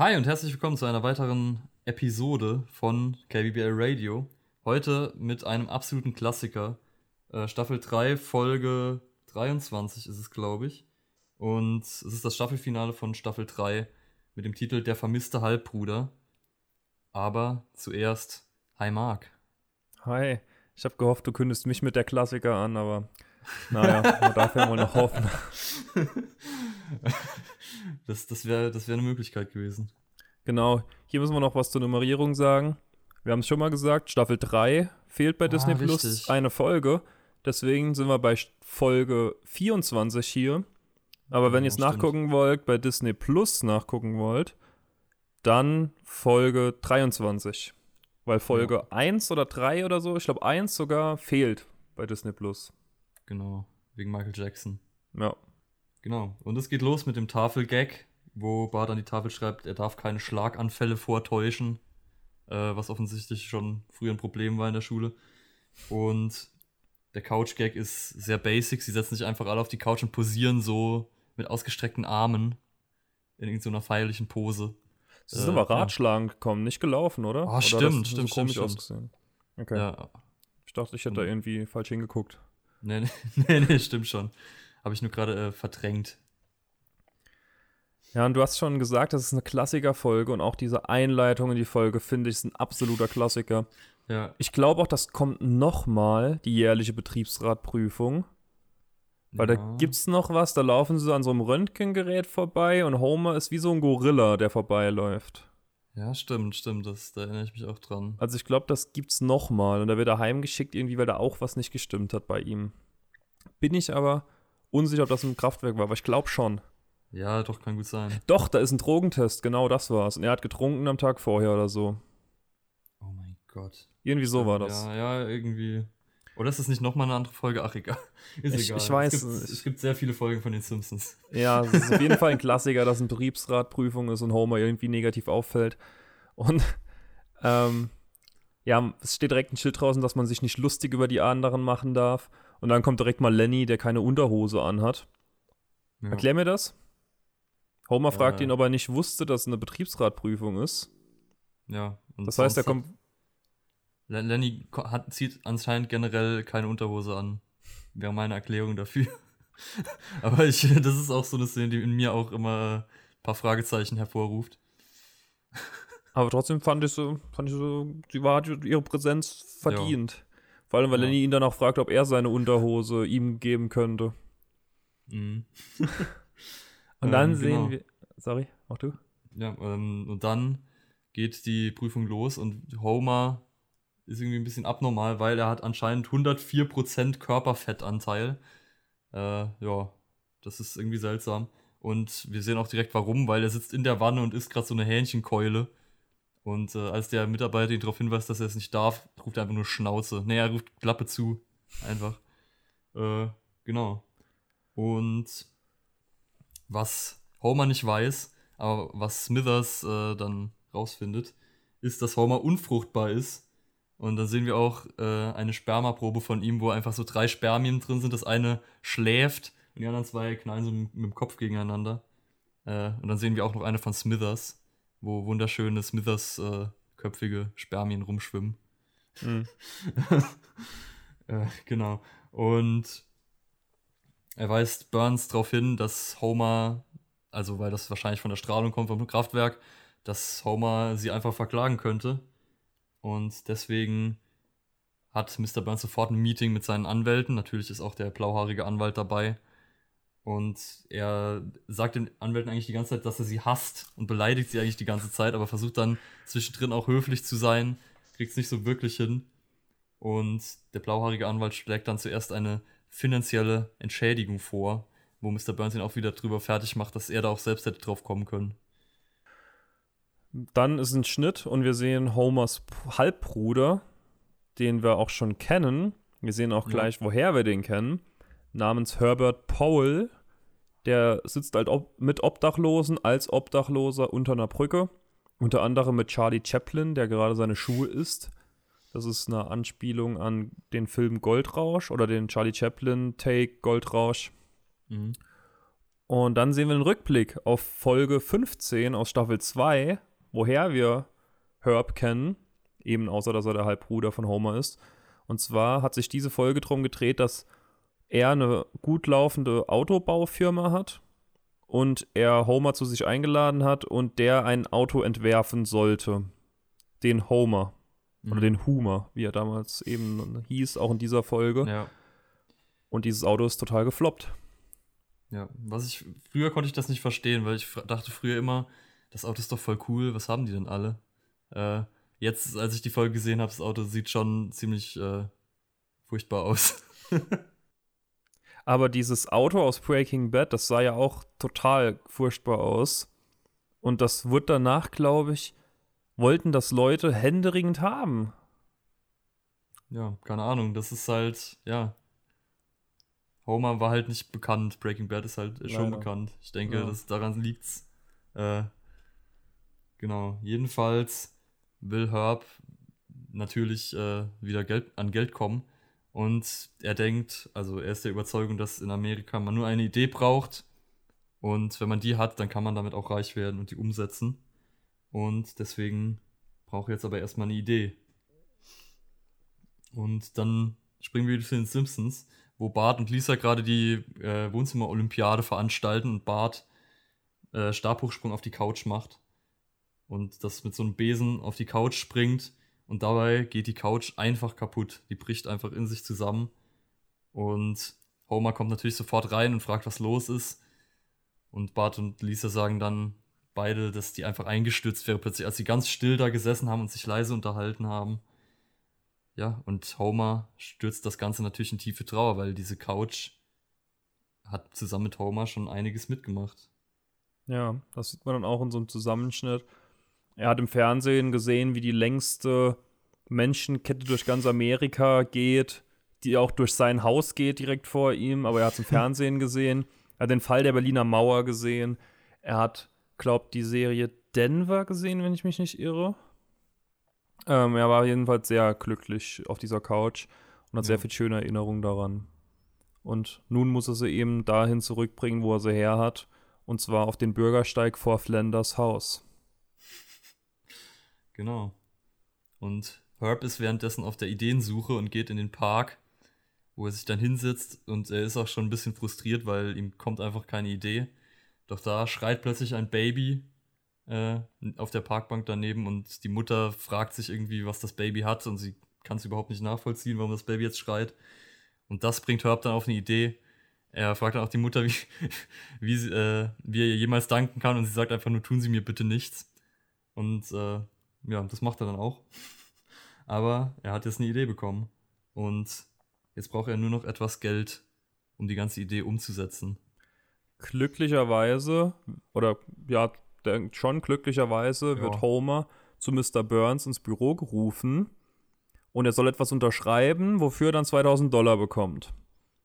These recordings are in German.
Hi und herzlich willkommen zu einer weiteren Episode von KBBL Radio. Heute mit einem absoluten Klassiker. Äh, Staffel 3, Folge 23 ist es, glaube ich. Und es ist das Staffelfinale von Staffel 3 mit dem Titel Der vermisste Halbbruder. Aber zuerst, hi Marc. Hi, ich habe gehofft, du kündigst mich mit der Klassiker an, aber naja, man darf ja mal noch hoffen. Das, das wäre das wär eine Möglichkeit gewesen. Genau, hier müssen wir noch was zur Nummerierung sagen. Wir haben es schon mal gesagt, Staffel 3 fehlt bei Ah, Disney Plus richtig. eine Folge. Deswegen sind wir bei Folge 24 hier. Aber wenn Ja, ihr es nachgucken wollt, bei Disney Plus nachgucken wollt, dann Folge 23. Weil Folge 1 oder 3 oder so, ich glaube 1 sogar, fehlt bei Disney Plus. Genau, wegen Michael Jackson. Ja. Genau. Und es geht los mit dem Tafelgag, wo Bart an die Tafel schreibt, er darf keine Schlaganfälle vortäuschen, äh, was offensichtlich schon früher ein Problem war in der Schule. Und der Couch-Gag ist sehr basic. Sie setzen sich einfach alle auf die Couch und posieren so mit ausgestreckten Armen in irgendeiner feierlichen Pose. Sie sind Äh, aber ja. Radschlagen gekommen, nicht gelaufen, oder? Ah, oder stimmt, stimmt, so komisch stimmt, ausgesehen. Okay. Ja, Ich dachte, ich hätte da irgendwie falsch hingeguckt. nee, nee, nee, nee, stimmt schon. Habe ich nur gerade äh, verdrängt. Ja, und du hast schon gesagt, das ist eine Klassikerfolge und auch diese Einleitung in die Folge, finde ich, ist ein absoluter Klassiker. Ja, Ich glaube auch, das kommt nochmal, die jährliche Betriebsratprüfung. Weil ja. da gibt's noch was, da laufen sie an so einem Röntgengerät vorbei und Homer ist wie so ein Gorilla, der vorbeiläuft. Ja, stimmt, stimmt. Das, da erinnere ich mich auch dran. Also ich glaube, das gibt's nochmal und da wird er heimgeschickt irgendwie, weil da auch was nicht gestimmt hat bei ihm. Bin ich aber unsicher, ob das im Kraftwerk war, aber ich glaube schon. Ja, doch, kann gut sein. Doch, da ist ein Drogentest, genau das war's. Und er hat getrunken am Tag vorher oder so. Oh mein Gott. Irgendwie so war das. Ja, ja, irgendwie. Oder ist das nicht nochmal eine andere Folge? Ach, egal. Ist Ich- egal. ich weiß Es gibt, es. es gibt sehr viele Folgen von den Simpsons. Ja, es ist auf jeden Fall ein Klassiker, dass eine Betriebsratprüfung ist und Homer irgendwie negativ auffällt. Und ähm, ja, es steht direkt ein Schild draußen, dass man sich nicht lustig über die anderen machen darf. Und dann kommt direkt mal Lenny, der keine Unterhose anhat. Ja. Erklär mir das. Homer fragt Äh. ihn, ob er nicht wusste, dass es eine Betriebsratprüfung ist. ja. Und Das heißt, er kommt. Lenny hat, zieht anscheinend generell keine Unterhose an. Wäre meine Erklärung dafür. Aber ich, das ist auch so eine Szene, die in mir auch immer ein paar Fragezeichen hervorruft. Aber trotzdem fand ich so, fand ich so, sie war hat ihre Präsenz verdient. Vor allem, weil Ja. Lenny ihn dann auch fragt, ob er seine Unterhose ihm geben könnte. Mhm. Und dann Ähm, sehen genau. wir. Sorry, auch du? Ja, ähm, und dann geht die Prüfung los und Homer ist irgendwie ein bisschen abnormal, weil er hat anscheinend 104% Körperfettanteil. Äh, ja, das ist irgendwie seltsam. Und wir sehen auch direkt warum, weil er sitzt in der Wanne und isst gerade so eine Hähnchenkeule. Und äh, als der Mitarbeiter ihn darauf hinweist, dass er es nicht darf, ruft er einfach nur Schnauze. Nee, er ruft Klappe zu. Einfach. Äh, genau. Und was Homer nicht weiß, aber was Smithers äh, dann rausfindet, ist, dass Homer unfruchtbar ist. Und dann sehen wir auch äh, eine Spermaprobe von ihm, wo einfach so drei Spermien drin sind. Das eine schläft und die anderen zwei knallen so mit dem Kopf gegeneinander. Äh, und dann sehen wir auch noch eine von Smithers, wo wunderschöne Smithers-köpfige Spermien rumschwimmen. Mhm. Äh, genau. Und er weist Burns darauf hin, dass Homer, also weil das wahrscheinlich von der Strahlung kommt vom Kraftwerk, dass Homer sie einfach verklagen könnte. Und deswegen hat Mr. Burns sofort ein Meeting mit seinen Anwälten. Natürlich ist auch der blauhaarige Anwalt dabei. Und er sagt den Anwälten eigentlich die ganze Zeit, dass er sie hasst und beleidigt sie eigentlich die ganze Zeit, aber versucht dann zwischendrin auch höflich zu sein, kriegt es nicht so wirklich hin. Und der blauhaarige Anwalt schlägt dann zuerst eine finanzielle Entschädigung vor, wo Mr. Burns ihn auch wieder drüber fertig macht, dass er da auch selbst hätte drauf kommen können. Dann ist ein Schnitt und wir sehen Homers Halbbruder, den wir auch schon kennen. Wir sehen auch Ja. gleich, woher wir den kennen. Namens Herbert Powell. Der sitzt halt ob mit Obdachlosen als Obdachloser unter einer Brücke. Unter anderem mit Charlie Chaplin, der gerade seine Schuhe isst. Das ist eine Anspielung an den Film Goldrausch oder den Charlie Chaplin Take Goldrausch. Mhm. Und dann sehen wir einen Rückblick auf Folge 15 aus Staffel 2, woher wir Herb kennen, eben außer dass er der Halbbruder von Homer ist. Und zwar hat sich diese Folge darum gedreht, dass er eine gut laufende Autobaufirma hat und er Homer zu sich eingeladen hat und der ein Auto entwerfen sollte. Den Homer. Mhm. Oder den Humor, wie er damals eben hieß, auch in dieser Folge. Ja. Und dieses Auto ist total gefloppt. Ja, was ich, früher konnte ich das nicht verstehen, weil ich dachte früher immer, das Auto ist doch voll cool, was haben die denn alle? Äh, jetzt, als ich die Folge gesehen habe, das Auto sieht schon ziemlich äh, furchtbar aus. Aber dieses Auto aus Breaking Bad, das sah ja auch total furchtbar aus. Und das wird danach, glaube ich, wollten das Leute händeringend haben. Ja, keine Ahnung. Das ist halt, ja. Homer war halt nicht bekannt. Breaking Bad ist halt Leider. schon bekannt. Ich denke, ja. dass daran liegt's. Äh, genau. Jedenfalls will Herb natürlich äh, wieder Geld, an Geld kommen. Und er denkt, also er ist der Überzeugung, dass in Amerika man nur eine Idee braucht. Und wenn man die hat, dann kann man damit auch reich werden und die umsetzen. Und deswegen brauche ich jetzt aber erstmal eine Idee. Und dann springen wir wieder zu den Simpsons, wo Bart und Lisa gerade die äh, Wohnzimmer-Olympiade veranstalten und Bart äh, Stabhochsprung auf die Couch macht. Und das mit so einem Besen auf die Couch springt und dabei geht die Couch einfach kaputt. Die bricht einfach in sich zusammen. Und Homer kommt natürlich sofort rein und fragt, was los ist. Und Bart und Lisa sagen dann beide, dass die einfach eingestürzt wäre, plötzlich, als sie ganz still da gesessen haben und sich leise unterhalten haben. Ja, und Homer stürzt das Ganze natürlich in tiefe Trauer, weil diese Couch hat zusammen mit Homer schon einiges mitgemacht. Ja, das sieht man dann auch in so einem Zusammenschnitt. Er hat im Fernsehen gesehen, wie die längste Menschenkette durch ganz Amerika geht, die auch durch sein Haus geht direkt vor ihm, aber er hat es im Fernsehen gesehen. Er hat den Fall der Berliner Mauer gesehen. Er hat, glaubt, die Serie Denver gesehen, wenn ich mich nicht irre. Ähm, er war jedenfalls sehr glücklich auf dieser Couch und hat ja. sehr viel schöne Erinnerungen daran. Und nun muss er sie eben dahin zurückbringen, wo er sie her hat, und zwar auf den Bürgersteig vor Flanders Haus. Genau. Und Herb ist währenddessen auf der Ideensuche und geht in den Park, wo er sich dann hinsetzt und er ist auch schon ein bisschen frustriert, weil ihm kommt einfach keine Idee. Doch da schreit plötzlich ein Baby äh, auf der Parkbank daneben und die Mutter fragt sich irgendwie, was das Baby hat und sie kann es überhaupt nicht nachvollziehen, warum das Baby jetzt schreit. Und das bringt Herb dann auf eine Idee. Er fragt dann auch die Mutter, wie, wie, sie, äh, wie er ihr jemals danken kann und sie sagt einfach nur, tun Sie mir bitte nichts. Und äh, ja, das macht er dann auch. Aber er hat jetzt eine Idee bekommen. Und jetzt braucht er nur noch etwas Geld, um die ganze Idee umzusetzen. Glücklicherweise, oder ja, schon glücklicherweise, ja. wird Homer zu Mr. Burns ins Büro gerufen und er soll etwas unterschreiben, wofür er dann 2000 Dollar bekommt.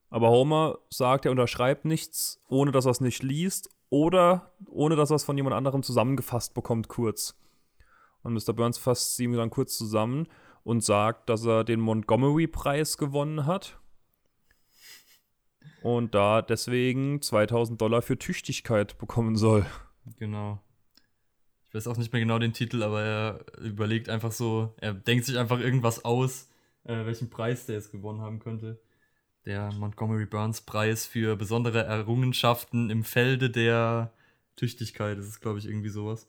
Aber Homer sagt, er unterschreibt nichts, ohne dass er es nicht liest oder ohne dass er es von jemand anderem zusammengefasst bekommt, kurz. Und Mr. Burns fasst sie dann kurz zusammen und sagt, dass er den Montgomery-Preis gewonnen hat. Und da deswegen 2000 Dollar für Tüchtigkeit bekommen soll. Genau. Ich weiß auch nicht mehr genau den Titel, aber er überlegt einfach so, er denkt sich einfach irgendwas aus, äh, welchen Preis der jetzt gewonnen haben könnte. Der Montgomery Burns Preis für besondere Errungenschaften im Felde der Tüchtigkeit. Das ist, glaube ich, irgendwie sowas.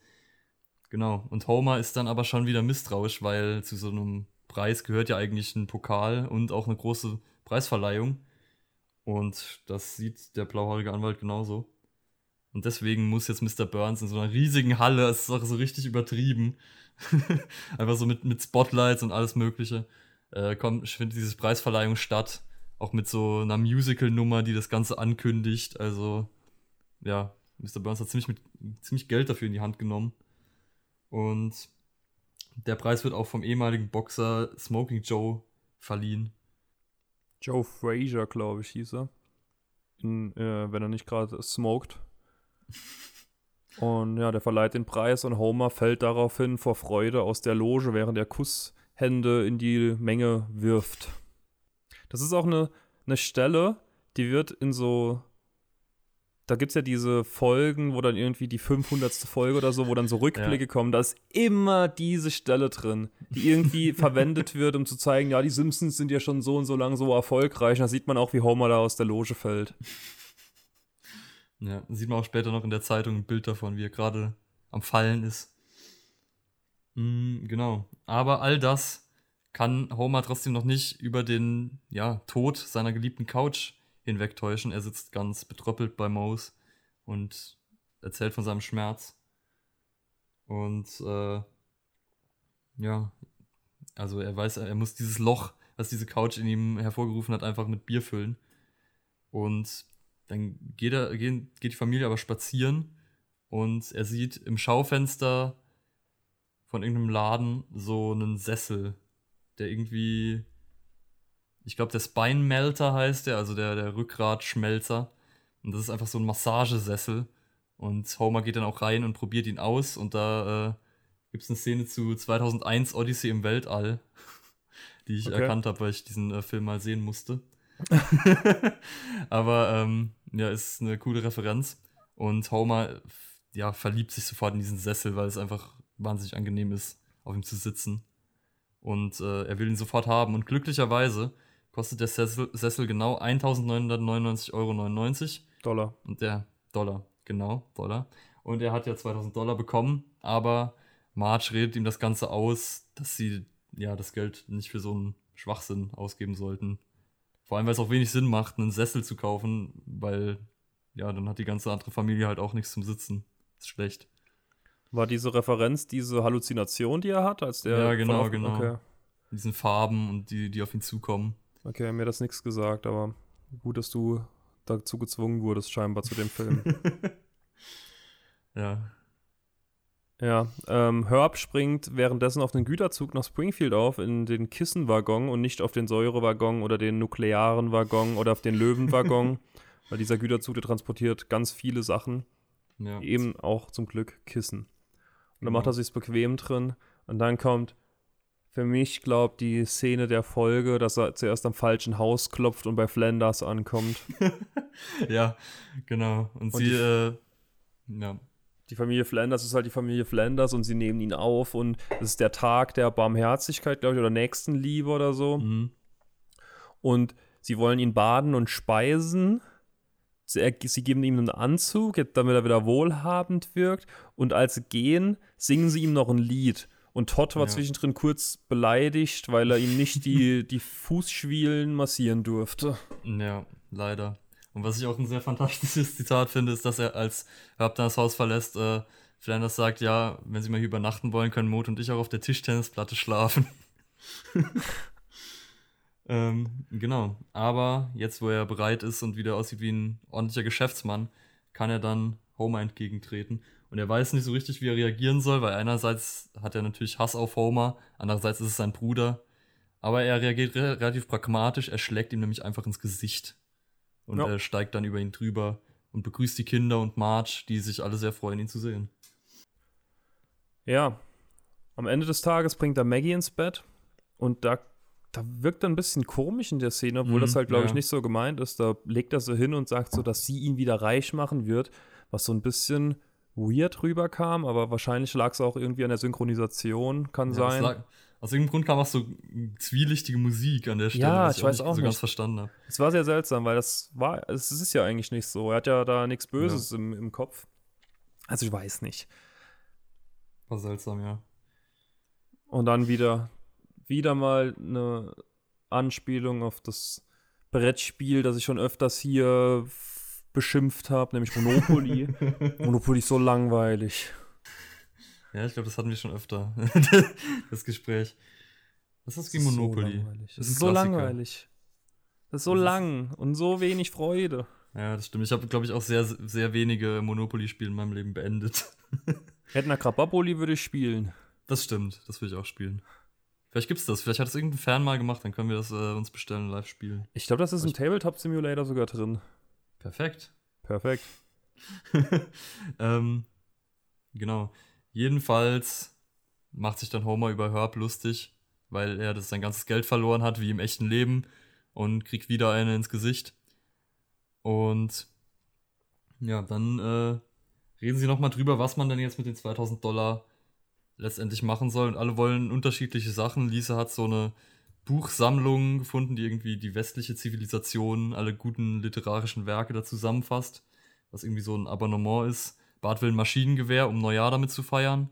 Genau. Und Homer ist dann aber schon wieder misstrauisch, weil zu so einem Preis gehört ja eigentlich ein Pokal und auch eine große Preisverleihung. Und das sieht der blauhaarige Anwalt genauso. Und deswegen muss jetzt Mr. Burns in so einer riesigen Halle, es ist auch so richtig übertrieben, einfach so mit, mit Spotlights und alles Mögliche, äh, kommt, findet diese Preisverleihung statt. Auch mit so einer Musical-Nummer, die das Ganze ankündigt. Also, ja, Mr. Burns hat ziemlich, mit, ziemlich Geld dafür in die Hand genommen. Und der Preis wird auch vom ehemaligen Boxer Smoking Joe verliehen. Joe Frazier, glaube ich, hieß er. In, äh, wenn er nicht gerade smoked. Und ja, der verleiht den Preis und Homer fällt daraufhin vor Freude aus der Loge, während er Kusshände in die Menge wirft. Das ist auch eine, eine Stelle, die wird in so da gibt es ja diese Folgen, wo dann irgendwie die 500. Folge oder so, wo dann so Rückblicke ja. kommen, da ist immer diese Stelle drin, die irgendwie verwendet wird, um zu zeigen, ja, die Simpsons sind ja schon so und so lang so erfolgreich. Und da sieht man auch, wie Homer da aus der Loge fällt. Ja, sieht man auch später noch in der Zeitung ein Bild davon, wie er gerade am Fallen ist. Mhm, genau. Aber all das kann Homer trotzdem noch nicht über den ja, Tod seiner geliebten Couch hinwegtäuschen. Er sitzt ganz betröppelt bei Mouse und erzählt von seinem Schmerz. Und äh, ja, also er weiß, er muss dieses Loch, was diese Couch in ihm hervorgerufen hat, einfach mit Bier füllen. Und dann geht, er, geht, geht die Familie aber spazieren und er sieht im Schaufenster von irgendeinem Laden so einen Sessel, der irgendwie ich glaube, der Spine Melter heißt der, also der, der Rückgratschmelzer. Und das ist einfach so ein Massagesessel. Und Homer geht dann auch rein und probiert ihn aus. Und da äh, gibt es eine Szene zu 2001 Odyssey im Weltall, die ich okay. erkannt habe, weil ich diesen äh, Film mal sehen musste. Aber ähm, ja, ist eine coole Referenz. Und Homer ja, verliebt sich sofort in diesen Sessel, weil es einfach wahnsinnig angenehm ist, auf ihm zu sitzen. Und äh, er will ihn sofort haben. Und glücklicherweise kostet der Sessel, Sessel genau 1999,99 Euro. Dollar. Und der Dollar, genau, Dollar. Und er hat ja 2000 Dollar bekommen, aber Marge redet ihm das Ganze aus, dass sie ja das Geld nicht für so einen Schwachsinn ausgeben sollten. Vor allem, weil es auch wenig Sinn macht, einen Sessel zu kaufen, weil ja, dann hat die ganze andere Familie halt auch nichts zum Sitzen. Ist schlecht. War diese Referenz diese Halluzination, die er hat, als der. Ja, genau, genau. Okay. Diesen Farben und die, die auf ihn zukommen. Okay, mir hat das nichts gesagt, aber gut, dass du dazu gezwungen wurdest, scheinbar zu dem Film. ja. Ja, ähm, Herb springt währenddessen auf den Güterzug nach Springfield auf, in den Kissenwaggon und nicht auf den Säurewaggon oder den nuklearen Waggon oder auf den Löwenwaggon, weil dieser Güterzug, der transportiert ganz viele Sachen. Ja. Eben auch zum Glück Kissen. Und dann genau. macht er sich's bequem drin und dann kommt für mich, glaube die Szene der Folge, dass er zuerst am falschen Haus klopft und bei Flanders ankommt. ja, genau. Und, und sie, die, äh, ja. Die Familie Flanders ist halt die Familie Flanders und sie nehmen ihn auf und es ist der Tag der Barmherzigkeit, glaube ich, oder Nächstenliebe oder so. Mhm. Und sie wollen ihn baden und speisen. Sie, sie geben ihm einen Anzug, damit er wieder wohlhabend wirkt. Und als sie gehen, singen sie ihm noch ein Lied. Und Todd war ja. zwischendrin kurz beleidigt, weil er ihm nicht die, die Fußschwielen massieren durfte. Ja, leider. Und was ich auch ein sehr fantastisches Zitat finde, ist, dass er als Herb das Haus verlässt, äh, Flanders sagt, ja, wenn sie mal hier übernachten wollen, können Mot und ich auch auf der Tischtennisplatte schlafen. ähm, genau. Aber jetzt, wo er bereit ist und wieder aussieht wie ein ordentlicher Geschäftsmann, kann er dann Homer entgegentreten. Und er weiß nicht so richtig, wie er reagieren soll, weil einerseits hat er natürlich Hass auf Homer, andererseits ist es sein Bruder. Aber er reagiert re relativ pragmatisch, er schlägt ihm nämlich einfach ins Gesicht. Und ja. er steigt dann über ihn drüber und begrüßt die Kinder und Marge, die sich alle sehr freuen, ihn zu sehen. Ja, am Ende des Tages bringt er Maggie ins Bett und da, da wirkt er ein bisschen komisch in der Szene, obwohl mm, das halt, glaube ja. ich, nicht so gemeint ist. Da legt er so hin und sagt so, dass sie ihn wieder reich machen wird, was so ein bisschen weird rüberkam, aber wahrscheinlich lag es auch irgendwie an der Synchronisation, kann ja, sein. Lag, aus irgendeinem Grund kam auch so zwielichtige Musik an der Stelle, ja, ich, ich weiß auch so nicht. ganz verstanden habe. Es war sehr seltsam, weil das war, es ist ja eigentlich nicht so. Er hat ja da nichts Böses ja. im, im Kopf. Also ich weiß nicht. War seltsam, ja. Und dann wieder, wieder mal eine Anspielung auf das Brettspiel, das ich schon öfters hier beschimpft habe, nämlich Monopoly. Monopoly ist so langweilig. Ja, ich glaube, das hatten wir schon öfter, das Gespräch. Was ist das gegen Monopoly? So das ist so langweilig. Das ist so das lang ist und so wenig Freude. Ja, das stimmt. Ich habe, glaube ich, auch sehr, sehr wenige Monopoly-Spiele in meinem Leben beendet. Hätten Krababoli würde ich spielen. Das stimmt, das würde ich auch spielen. Vielleicht gibt's das. Vielleicht hat es irgendein Fan mal gemacht, dann können wir das äh, uns bestellen und live spielen. Ich glaube, das ist im Tabletop Simulator sogar drin. Perfekt. Perfekt. ähm, genau. Jedenfalls macht sich dann Homer über Herb lustig, weil er das sein ganzes Geld verloren hat, wie im echten Leben, und kriegt wieder eine ins Gesicht. Und Ja, dann äh, reden sie nochmal drüber, was man denn jetzt mit den 2000 Dollar letztendlich machen soll. Und alle wollen unterschiedliche Sachen. Lisa hat so eine Buchsammlung gefunden, die irgendwie die westliche Zivilisation, alle guten literarischen Werke da zusammenfasst, was irgendwie so ein Abonnement ist. Bart will ein Maschinengewehr, um Neujahr damit zu feiern.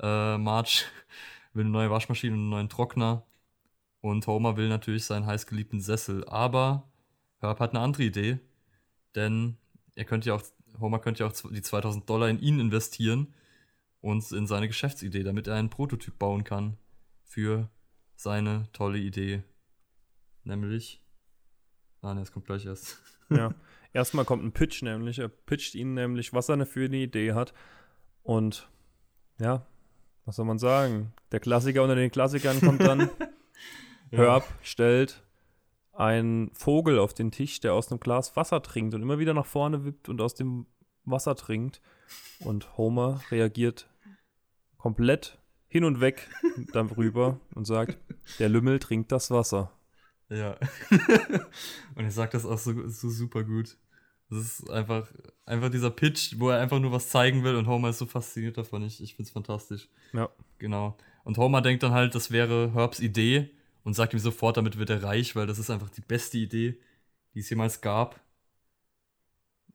Äh, Marge will eine neue Waschmaschine und einen neuen Trockner. Und Homer will natürlich seinen heißgeliebten Sessel. Aber Herb hat eine andere Idee. Denn er könnte ja auch, Homer könnte ja auch die 2000 Dollar in ihn investieren und in seine Geschäftsidee, damit er einen Prototyp bauen kann für seine tolle Idee. Nämlich. Ah, ne, es kommt gleich erst. Ja. Erstmal kommt ein Pitch, nämlich. Er pitcht ihnen nämlich, was er für eine Idee hat. Und ja, was soll man sagen? Der Klassiker unter den Klassikern kommt dann. ja. Herb stellt einen Vogel auf den Tisch, der aus einem Glas Wasser trinkt und immer wieder nach vorne wippt und aus dem Wasser trinkt. Und Homer reagiert komplett hin und weg darüber und sagt, der Lümmel trinkt das Wasser. Ja. und er sagt das auch so, so super gut. Das ist einfach, einfach dieser Pitch, wo er einfach nur was zeigen will und Homer ist so fasziniert davon. Ich, ich finde es fantastisch. Ja. Genau. Und Homer denkt dann halt, das wäre Herbs Idee und sagt ihm sofort, damit wird er reich, weil das ist einfach die beste Idee, die es jemals gab.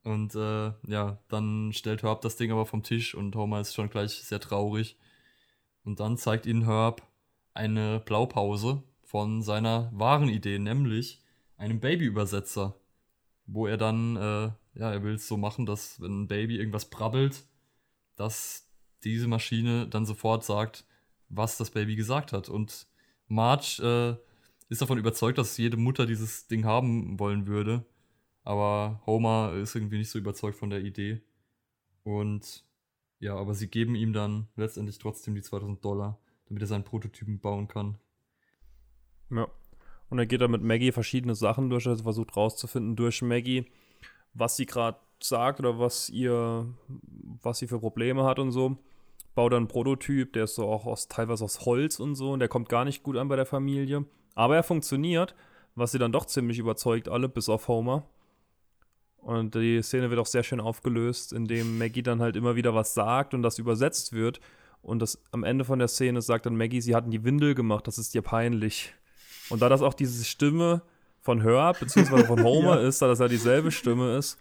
Und äh, ja, dann stellt Herb das Ding aber vom Tisch und Homer ist schon gleich sehr traurig. Und dann zeigt ihnen Herb eine Blaupause von seiner wahren Idee, nämlich einem Babyübersetzer. Wo er dann, äh, ja, er will es so machen, dass wenn ein Baby irgendwas brabbelt, dass diese Maschine dann sofort sagt, was das Baby gesagt hat. Und Marge äh, ist davon überzeugt, dass jede Mutter dieses Ding haben wollen würde. Aber Homer ist irgendwie nicht so überzeugt von der Idee. Und ja, aber sie geben ihm dann letztendlich trotzdem die 2000 Dollar, damit er seinen Prototypen bauen kann. Ja. Und er geht dann mit Maggie verschiedene Sachen durch, also versucht rauszufinden durch Maggie, was sie gerade sagt oder was ihr, was sie für Probleme hat und so. Baut dann einen Prototyp, der ist so auch aus, teilweise aus Holz und so und der kommt gar nicht gut an bei der Familie. Aber er funktioniert, was sie dann doch ziemlich überzeugt, alle, bis auf Homer. Und die Szene wird auch sehr schön aufgelöst, indem Maggie dann halt immer wieder was sagt und das übersetzt wird. Und das am Ende von der Szene sagt dann Maggie, sie hatten die Windel gemacht, das ist dir peinlich. Und da das auch diese Stimme von Herb bzw. von Homer ja. ist, da das ja dieselbe Stimme ist,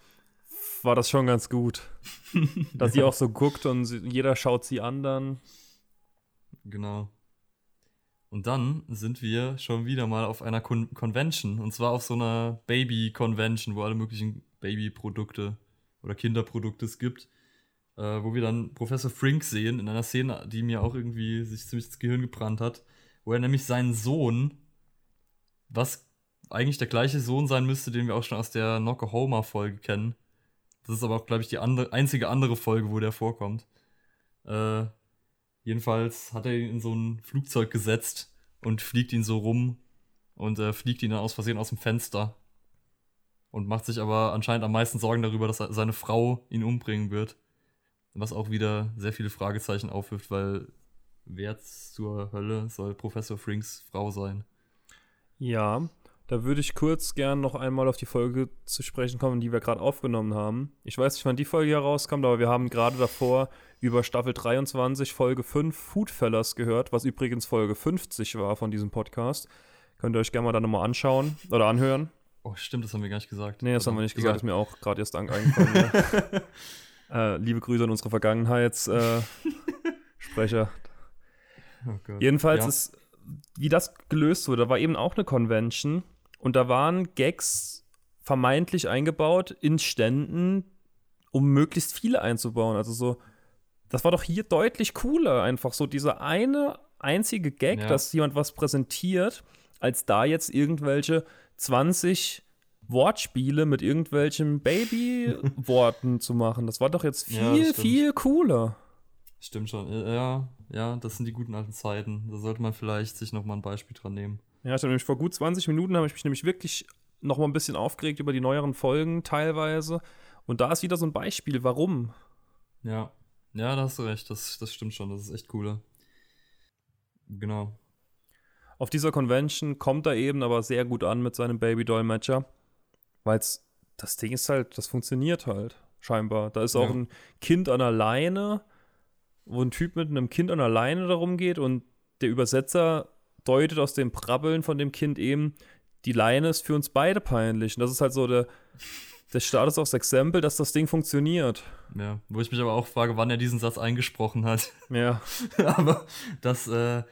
war das schon ganz gut. Dass sie auch so guckt und sie, jeder schaut sie an dann. Genau. Und dann sind wir schon wieder mal auf einer Con Convention. Und zwar auf so einer Baby-Convention, wo alle möglichen Babyprodukte oder Kinderprodukte es gibt. Äh, wo wir dann Professor Frink sehen in einer Szene, die mir auch irgendwie sich ziemlich ins Gehirn gebrannt hat. Wo er nämlich seinen Sohn, was eigentlich der gleiche Sohn sein müsste, den wir auch schon aus der Nockahoma-Folge kennen. Das ist aber auch, glaube ich, die andere, einzige andere Folge, wo der vorkommt. Äh, Jedenfalls hat er ihn in so ein Flugzeug gesetzt und fliegt ihn so rum und äh, fliegt ihn dann aus Versehen aus dem Fenster. Und macht sich aber anscheinend am meisten Sorgen darüber, dass seine Frau ihn umbringen wird. Was auch wieder sehr viele Fragezeichen aufwirft, weil wer zur Hölle soll Professor Frinks Frau sein? Ja, da würde ich kurz gern noch einmal auf die Folge zu sprechen kommen, die wir gerade aufgenommen haben. Ich weiß nicht, wann die Folge hier rauskommt, aber wir haben gerade davor über Staffel 23, Folge 5 Foodfellas gehört, was übrigens Folge 50 war von diesem Podcast. Könnt ihr euch gerne mal dann nochmal anschauen oder anhören. Oh, stimmt, das haben wir gar nicht gesagt. Nee, das oder? haben wir nicht gesagt, Egal. ist mir auch gerade erst eingefallen. äh, liebe Grüße an unsere Vergangenheitssprecher. Äh, oh Jedenfalls ja. ist, wie das gelöst wurde, da war eben auch eine Convention und da waren Gags vermeintlich eingebaut in Ständen, um möglichst viele einzubauen. Also so, das war doch hier deutlich cooler, einfach so dieser eine einzige Gag, ja. dass jemand was präsentiert, als da jetzt irgendwelche 20 Wortspiele mit irgendwelchen Baby-Worten zu machen. Das war doch jetzt viel, ja, viel cooler. Stimmt schon. Ja, ja, das sind die guten alten Zeiten. Da sollte man vielleicht sich nochmal ein Beispiel dran nehmen. Ja, ich habe nämlich vor gut 20 Minuten habe ich mich nämlich wirklich noch mal ein bisschen aufgeregt über die neueren Folgen teilweise. Und da ist wieder so ein Beispiel, warum. Ja, ja, da hast du recht. Das, das stimmt schon. Das ist echt cooler. Genau. Auf dieser Convention kommt er eben aber sehr gut an mit seinem Baby-Doll-Matcher. Weil das Ding ist halt, das funktioniert halt. scheinbar. Da ist auch Ja. ein Kind an der Leine, wo ein Typ mit einem Kind an der Leine darum geht und der Übersetzer deutet aus dem Brabbeln von dem Kind eben, die Leine ist für uns beide peinlich. Und das ist halt so der, der Status aufs Exempel, dass das Ding funktioniert. Ja, wo ich mich aber auch frage, wann er diesen Satz eingesprochen hat. Ja. aber das, äh,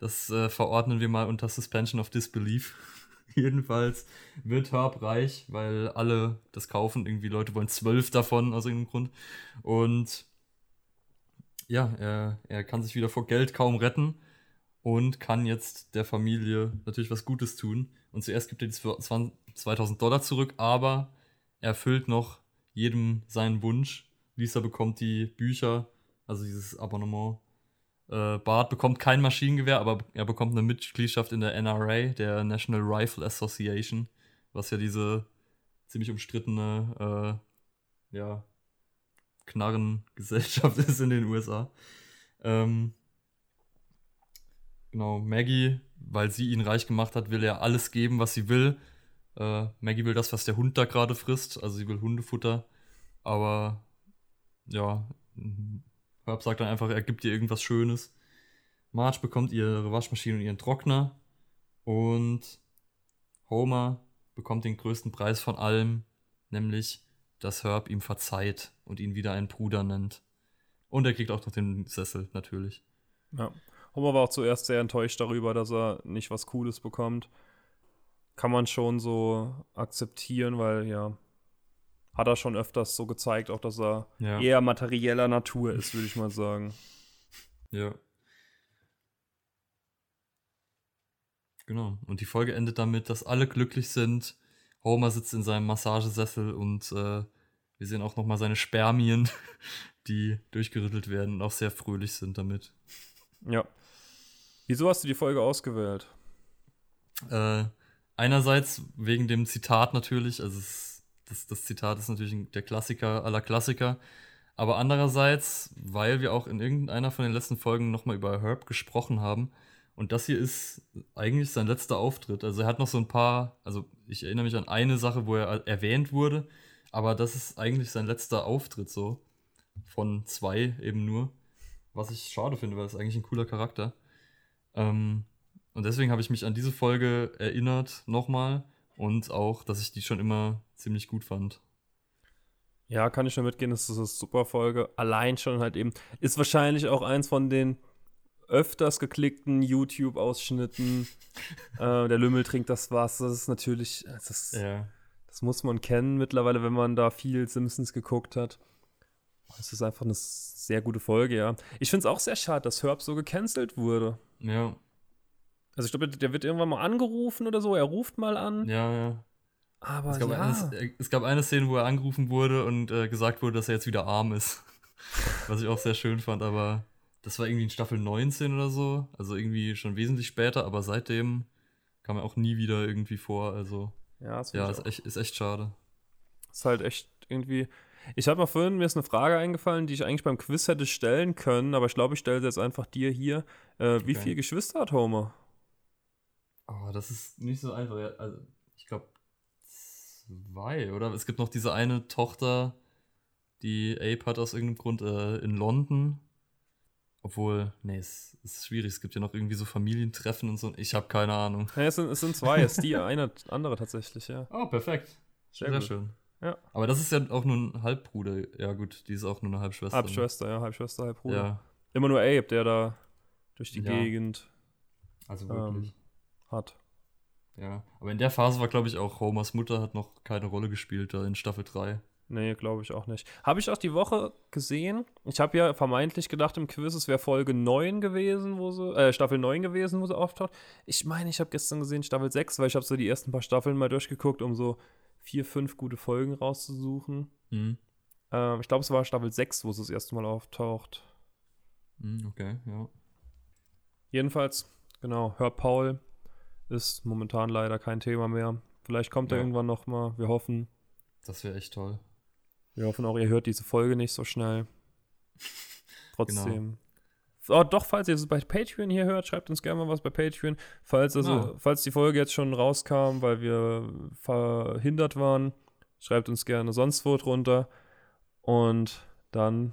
das äh, verordnen wir mal unter Suspension of Disbelief. Jedenfalls wird Herb reich, weil alle das kaufen. Irgendwie Leute wollen zwölf davon aus irgendeinem Grund. Und ja, er, er kann sich wieder vor Geld kaum retten und kann jetzt der Familie natürlich was Gutes tun. Und zuerst gibt er 20 2000 Dollar zurück, aber er erfüllt noch jedem seinen Wunsch. Lisa bekommt die Bücher, also dieses Abonnement. Äh, Bart bekommt kein Maschinengewehr, aber er bekommt eine Mitgliedschaft in der NRA, der National Rifle Association, was ja diese ziemlich umstrittene äh, ja, Knarrengesellschaft ist in den USA. Ähm, genau, Maggie, weil sie ihn reich gemacht hat, will er alles geben, was sie will. Äh, Maggie will das, was der Hund da gerade frisst, also sie will Hundefutter. Aber ja, Herb sagt dann einfach, er gibt ihr irgendwas Schönes. Marge bekommt ihre Waschmaschine und ihren Trockner. Und Homer bekommt den größten Preis von allem, nämlich, dass Herb ihm verzeiht und ihn wieder einen Bruder nennt. Und er kriegt auch noch den Sessel, natürlich. ja. Homer war auch zuerst sehr enttäuscht darüber, dass er nicht was Cooles bekommt. Kann man schon so akzeptieren, weil ja, hat er schon öfters so gezeigt, auch dass er Ja. eher materieller Natur ist, würde ich mal sagen. Ja. Genau. Und die Folge endet damit, dass alle glücklich sind. Homer sitzt in seinem Massagesessel und äh, wir sehen auch nochmal seine Spermien, die durchgerüttelt werden und auch sehr fröhlich sind damit. Ja. Wieso hast du die Folge ausgewählt? Äh, einerseits wegen dem Zitat natürlich, also es, das, das Zitat ist natürlich der Klassiker aller Klassiker, aber andererseits, weil wir auch in irgendeiner von den letzten Folgen nochmal über Herb gesprochen haben und das hier ist eigentlich sein letzter Auftritt. Also er hat noch so ein paar, also ich erinnere mich an eine Sache, wo er erwähnt wurde, aber das ist eigentlich sein letzter Auftritt so, von zwei eben nur, was ich schade finde, weil es eigentlich ein cooler Charakter. Ähm, und deswegen habe ich mich an diese Folge erinnert nochmal und auch, dass ich die schon immer ziemlich gut fand. Ja, kann ich schon mitgehen, das ist eine super Folge. Allein schon halt eben, ist wahrscheinlich auch eins von den öfters geklickten YouTube-Ausschnitten. äh, der Lümmel trinkt das Wasser, das ist natürlich, das, ist, Ja. das muss man kennen mittlerweile, wenn man da viel Simpsons geguckt hat. Es ist einfach eine sehr gute Folge, ja. Ich finde es auch sehr schade, dass Herb so gecancelt wurde. Ja, Also ich glaube, der wird irgendwann mal angerufen oder so, er ruft mal an. ja, ja. Aber Es gab, ja. eine, äh, es gab eine Szene, wo er angerufen wurde und äh, gesagt wurde, dass er jetzt wieder arm ist. Was ich auch sehr schön fand, aber das war irgendwie in Staffel 19 oder so. Also irgendwie schon wesentlich später, aber seitdem kam er auch nie wieder irgendwie vor. Also ja, ja, ist echt, ist echt schade. Ist halt echt irgendwie. Ich habe mal vorhin, mir ist eine Frage eingefallen, die ich eigentlich beim Quiz hätte stellen können, aber ich glaube, ich stelle sie jetzt einfach dir hier. Äh, wie Okay. viele Geschwister hat Homer? Aber das ist nicht so einfach. Also, zwei, oder? Es gibt noch diese eine Tochter, die Ape hat aus irgendeinem Grund äh, in London. Obwohl, nee, es ist schwierig. Es gibt ja noch irgendwie so Familientreffen und so. Ich habe keine Ahnung. Ja, es, sind, es sind zwei, es ist die eine andere tatsächlich, ja. Oh, perfekt. Sehr Sehr, schön. Ja. Aber das ist ja auch nur ein Halbbruder. Ja, gut, die ist auch nur eine Halbschwester. Halbschwester, ja, Halbschwester, Halbbruder. Ja, Immer nur Abe, der da durch die Ja. Gegend also Ähm. wirklich. hat. Ja. Aber in der Phase war, glaube ich, auch Homers Mutter hat noch keine Rolle gespielt da in Staffel 3. Nee, glaube ich auch nicht. Habe ich auch die Woche gesehen. Ich habe ja vermeintlich gedacht im Quiz, es wäre Folge 9 gewesen, wo sie, äh, Staffel 9 gewesen, wo sie auftaucht. Ich meine, ich habe gestern gesehen Staffel 6, weil ich habe so die ersten paar Staffeln mal durchgeguckt, um so vier, fünf gute Folgen rauszusuchen. Mhm. Ähm, ich glaube, es war Staffel 6, wo sie das erste Mal auftaucht. Mhm, okay, ja. Jedenfalls, genau, Hör Paul ist momentan leider kein Thema mehr. Vielleicht kommt er Ja. irgendwann noch mal. Wir hoffen. Das wäre echt toll. Wir hoffen auch, ihr hört diese Folge nicht so schnell. Genau. Trotzdem. Oh, doch, falls ihr es bei Patreon hier hört, schreibt uns gerne mal was bei Patreon. Falls, also, Genau. falls die Folge jetzt schon rauskam, weil wir verhindert waren, schreibt uns gerne sonst wo drunter. Und dann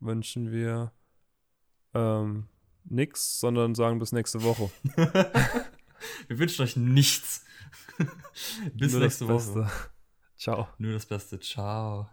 wünschen wir ähm, nix, sondern sagen bis nächste Woche. wir wünschen euch nichts. bis Nur nächste Woche. Ciao. Nur das Beste. Ciao.